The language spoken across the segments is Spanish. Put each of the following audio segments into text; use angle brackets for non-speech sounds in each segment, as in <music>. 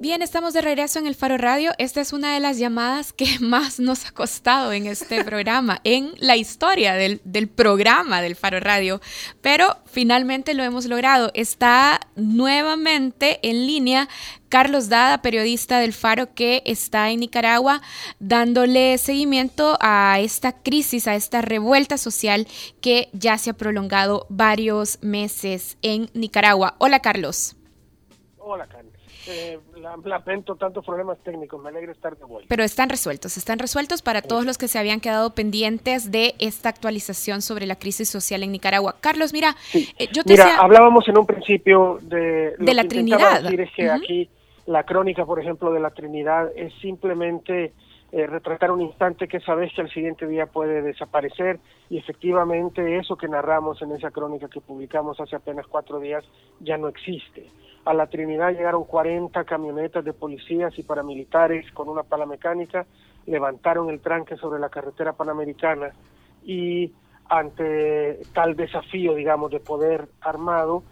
Bien, estamos de regreso en el Faro Radio. Esta es una de las llamadas que <laughs> más nos ha costado en este <laughs> programa, en la historia del, del, programa del Faro Radio, pero finalmente lo hemos logrado. Está nuevamente en línea Carlos Dada, periodista del Faro que está en Nicaragua, dándole seguimiento a esta crisis, a esta revuelta social que ya se ha prolongado varios meses en Nicaragua. Hola, Carlos. Hola, Carlos. Eh, lamento tantos problemas técnicos, me alegra estar de vuelta. Pero están resueltos, están resueltos para todos los que se habían quedado pendientes de esta actualización sobre la crisis social en Nicaragua. Carlos, mira, eh, yo te mira, hablábamos en un principio de, de la Trinidad. Decir es que aquí la crónica, por ejemplo, de la Trinidad es simplemente eh, retratar un instante que sabes que al siguiente día puede desaparecer y efectivamente eso que narramos en esa crónica que publicamos hace apenas cuatro días ya no existe. A la Trinidad llegaron 40 camionetas de policías y paramilitares con una pala mecánica, levantaron el tranque sobre la carretera panamericana y ante tal desafío, digamos, de poder armado,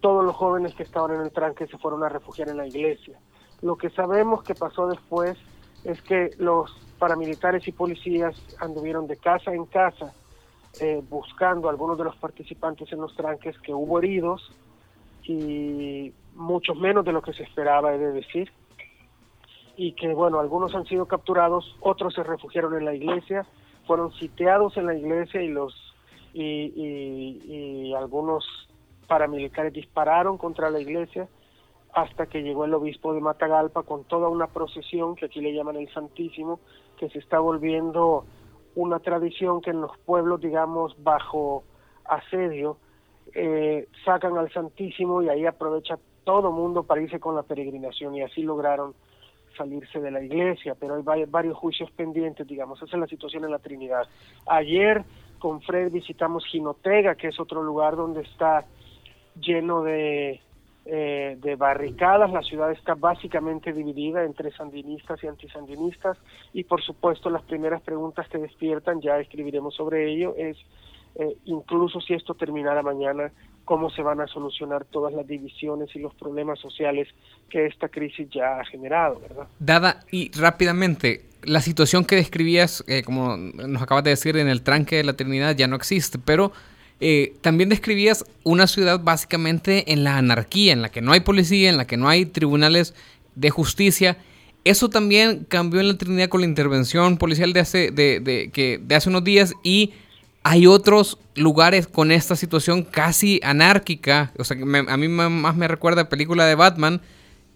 todos los jóvenes que estaban en el tranque se fueron a refugiar en la iglesia. Lo que sabemos que pasó después es que los paramilitares y policías anduvieron de casa en casa eh, buscando a algunos de los participantes en los tranques, que hubo heridos y muchos menos de lo que se esperaba, he de decir, y que, bueno, algunos han sido capturados, otros se refugiaron en la iglesia, fueron sitiados en la iglesia y los y, y, algunos paramilitares dispararon contra la iglesia hasta que llegó el obispo de Matagalpa con toda una procesión que aquí le llaman el Santísimo, que se está volviendo una tradición que en los pueblos, digamos, bajo asedio, eh, sacan al Santísimo y ahí aprovecha todo mundo para irse con la peregrinación y así lograron salirse de la iglesia, pero hay varios juicios pendientes, digamos, esa es la situación en la Trinidad. Ayer con Fred visitamos Jinotega, que es otro lugar donde está lleno de, eh, de barricadas, la ciudad está básicamente dividida entre sandinistas y antisandinistas y por supuesto las primeras preguntas que despiertan, ya escribiremos sobre ello, es eh, incluso si esto terminara mañana, cómo se van a solucionar todas las divisiones y los problemas sociales que esta crisis ya ha generado, ¿verdad? Dada, y rápidamente, la situación que describías, eh, como nos acabas de decir, en el tranque de la Trinidad ya no existe, pero eh, también describías una ciudad básicamente en la anarquía, en la que no hay policía, en la que no hay tribunales de justicia. Eso también cambió en la Trinidad con la intervención policial de hace, de, de, que, de hace unos días y hay otros lugares con esta situación casi anárquica. O sea, que a mí más me recuerda a película de Batman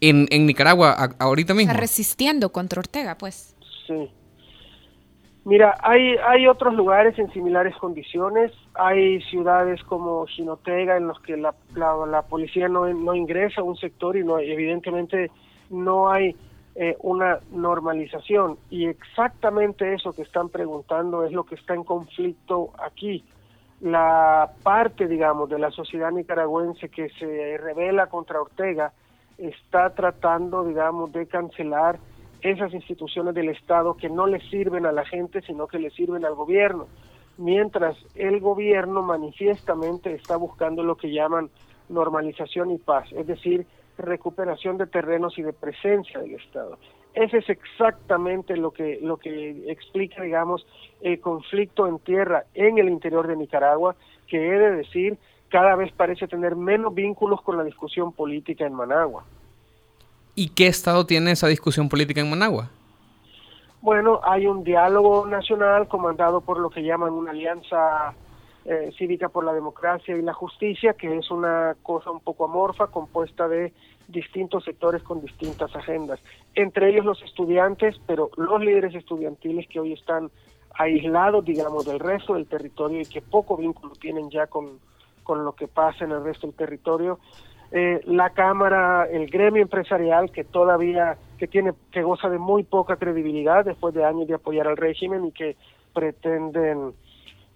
en, en Nicaragua ahorita mismo. Está resistiendo contra Ortega, pues. Sí. Mira, hay, hay otros lugares en similares condiciones. Hay ciudades como Jinotega en los que la, la, policía no, no ingresa a un sector y no evidentemente no hay eh, una normalización y exactamente eso que están preguntando es lo que está en conflicto aquí. La parte, digamos, de la sociedad nicaragüense que se revela contra Ortega está tratando, digamos, de cancelar esas instituciones del Estado que no le sirven a la gente, sino que le sirven al gobierno, mientras el gobierno manifiestamente está buscando lo que llaman normalización y paz, es decir, recuperación de terrenos y de presencia del Estado. Ese es exactamente lo que, lo que explica, digamos, el conflicto en tierra en el interior de Nicaragua, que he de decir, cada vez parece tener menos vínculos con la discusión política en Managua. ¿Y qué Estado tiene esa discusión política en Managua? Bueno, hay un diálogo nacional comandado por lo que llaman una alianza eh, Cívica por la Democracia y la Justicia, que es una cosa un poco amorfa, compuesta de distintos sectores con distintas agendas, entre ellos los estudiantes, pero los líderes estudiantiles que hoy están aislados, digamos, del resto del territorio y que poco vínculo tienen ya con, con lo que pasa en el resto del territorio. Eh, la Cámara, el gremio empresarial que todavía, que tiene, que goza de muy poca credibilidad después de años de apoyar al régimen y que pretenden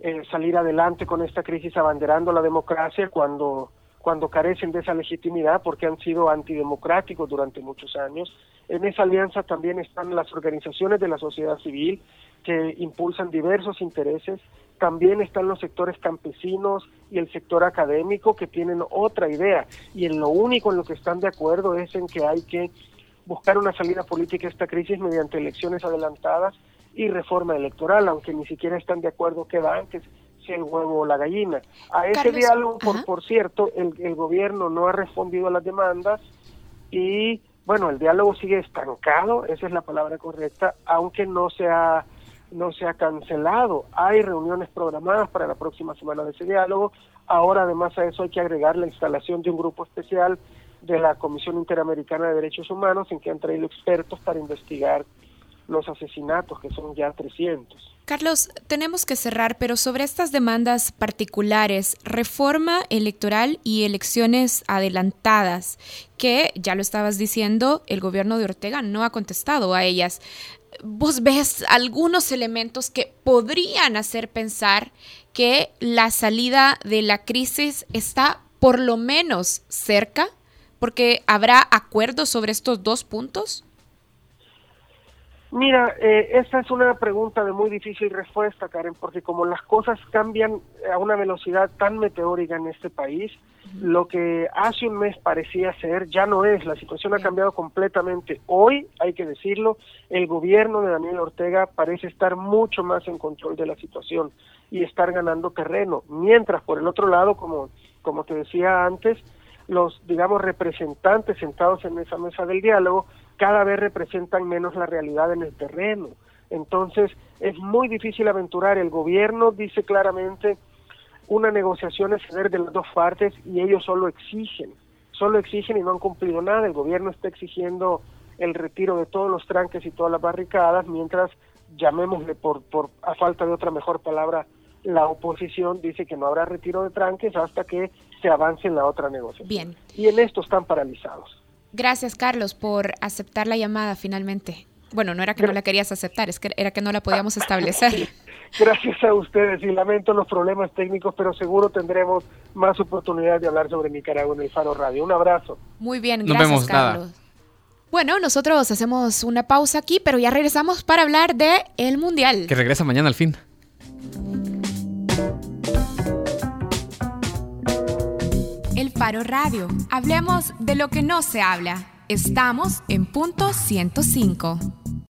eh, salir adelante con esta crisis abanderando la democracia cuando cuando carecen de esa legitimidad porque han sido antidemocráticos durante muchos años. En esa alianza también están las organizaciones de la sociedad civil que impulsan diversos intereses, también están los sectores campesinos y el sector académico que tienen otra idea. Y en lo único en lo que están de acuerdo es en que hay que buscar una salida política a esta crisis mediante elecciones adelantadas y reforma electoral, aunque ni siquiera están de acuerdo qué va antes, si el huevo o la gallina. A ese diálogo, por, por cierto, el, el gobierno no ha respondido a las demandas y, bueno, el diálogo sigue estancado, esa es la palabra correcta, aunque no se ha no se ha cancelado. Hay reuniones programadas para la próxima semana de ese diálogo. Ahora, además a eso, hay que agregar la instalación de un grupo especial de la Comisión Interamericana de Derechos Humanos en que han traído expertos para investigar los asesinatos, que son ya 300. Carlos, tenemos que cerrar, pero sobre estas demandas particulares, reforma electoral y elecciones adelantadas, que ya lo estabas diciendo, el gobierno de Ortega no ha contestado a ellas. ¿Vos ves algunos elementos que podrían hacer pensar que la salida de la crisis está por lo menos cerca? Porque habrá acuerdos sobre estos dos puntos. Mira, eh, esta es una pregunta de muy difícil respuesta, Karen, porque como las cosas cambian a una velocidad tan meteórica en este país, lo que hace un mes parecía ser ya no es. La situación ha cambiado completamente. Hoy, hay que decirlo, el gobierno de Daniel Ortega parece estar mucho más en control de la situación y estar ganando terreno, mientras por el otro lado, como como te decía antes, los digamos representantes sentados en esa mesa del diálogo cada vez representan menos la realidad en el terreno. Entonces, es muy difícil aventurar. El gobierno dice claramente una negociación es ceder de las dos partes y ellos solo exigen, solo exigen y no han cumplido nada. El gobierno está exigiendo el retiro de todos los tranques y todas las barricadas, mientras llamémosle por, por a falta de otra mejor palabra, la oposición dice que no habrá retiro de tranques hasta que se avance en la otra negociación. Bien. Y en esto están paralizados. Gracias, Carlos, por aceptar la llamada finalmente. Bueno, no era que no la querías aceptar, es que era que no la podíamos establecer. <laughs> Gracias a ustedes y lamento los problemas técnicos, pero seguro tendremos más oportunidad de hablar sobre Nicaragua en el Faro Radio. Un abrazo. Muy bien, gracias, Carlos. Bueno, nosotros hacemos una pausa aquí, pero ya regresamos para hablar de el Mundial. Que regresa mañana al fin. El Faro Radio. Hablemos de lo que no se habla. Estamos en punto 105.